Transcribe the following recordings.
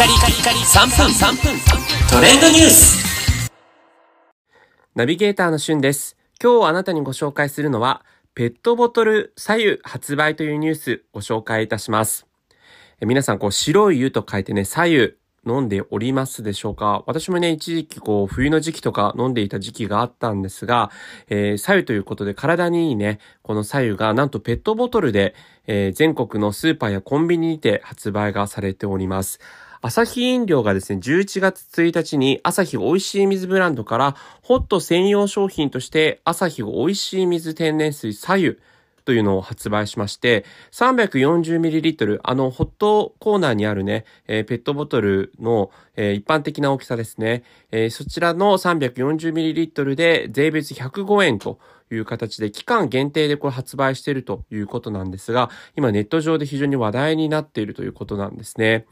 カリカリカリ3分3分トレンドニュースナビゲーターのしゅんです。今日あなたにご紹介するのは、ペットボトル左右発売というニュースご紹介いたします。え皆さん、こう、白い湯と書いてね、左右飲んでおりますでしょうか？私もね、一時期こう、冬の時期とか飲んでいた時期があったんですが、えー、左右ということで体にいいね、この左右がなんとペットボトルで、えー全国のスーパーやコンビニにて発売がされております。朝日飲料がですね、11月1日に朝日美味しい水ブランドからホット専用商品として朝日美味しい水天然水左右というのを発売しまして、340ml、あの、ホットコーナーにあるね、えーペットボトルの、えー一般的な大きさですね。えーそちらの 340ml で税別105円とという形で期間限定でこれ発売しているということなんですが、今ネット上で非常に話題になっているということなんですね。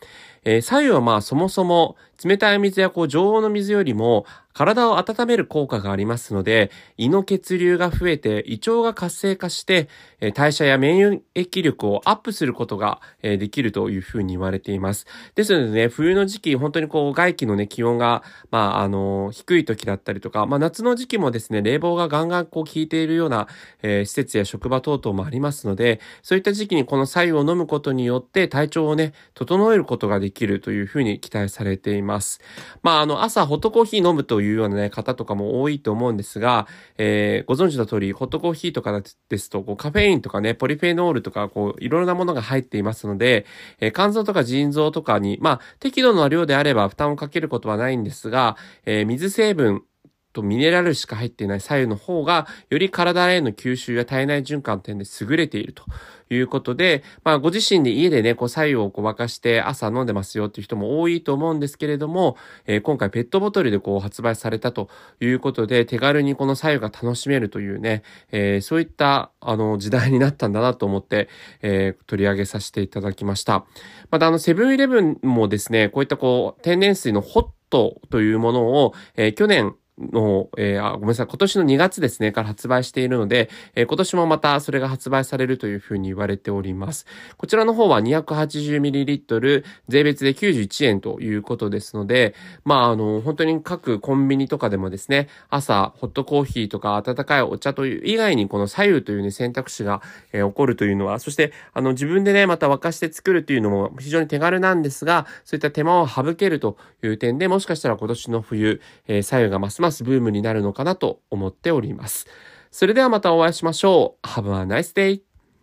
えー左右はまあそもそも冷たい水やこう常温の水よりも体を温める効果がありますので、胃の血流が増えて胃腸が活性化して、えー代謝や免疫力をアップすることが、えーできるというふうに言われています。ですのでね、冬の時期、本当にこう外気のね、気温が、まあ、あの、低い時だったりとか、まあ夏の時期もですね、冷房がガンガンこう効いているような、えー施設や職場等々もありますので、そういった時期にこの白湯を飲むことによって体調をね、整えることができるというふうに期待されています。まあ、あの、朝ホットコーヒー飲むというようなね、方とかも多いと思うんですが、えーご存知の通り、ホットコーヒーとかですと、こうカフェインとかね、ポリフェノールとか、こう、いろいろなものが入っていますので、えー肝臓とか腎臓とかに、まあ、適度な量であれば負担をかけることはないんですが、えー水成分、とミネラルしか入っていない左右の方が、より体への吸収や体内循環点で優れているということで、まあご自身で家でね、こう左右をこう沸かして朝飲んでますよっていう人も多いと思うんですけれども、えー今回ペットボトルでこう発売されたということで、手軽にこの左右が楽しめるというね、えーそういったあの時代になったんだなと思って、えー取り上げさせていただきました。またあのセブンイレブンもですね、こういったこう天然水のホットというものを、え去年の、えーあ、ごめんなさい、今年の2月ですね、から発売しているので、えー今年もまたそれが発売されるというふうに言われております。こちらの方は 280ml 税別で91円ということですので、まあ、あの、本当に各コンビニとかでもですね、朝、ホットコーヒーとか温かいお茶という以外にこの左右というね、選択肢が、えー起こるというのは、そして、あの、自分でね、また沸かして作るというのも非常に手軽なんですが、そういった手間を省けるという点で、もしかしたら今年の冬、えー左右がますますブームになるのかなと思っております。それではまたお会いしましょう。Have a nice day!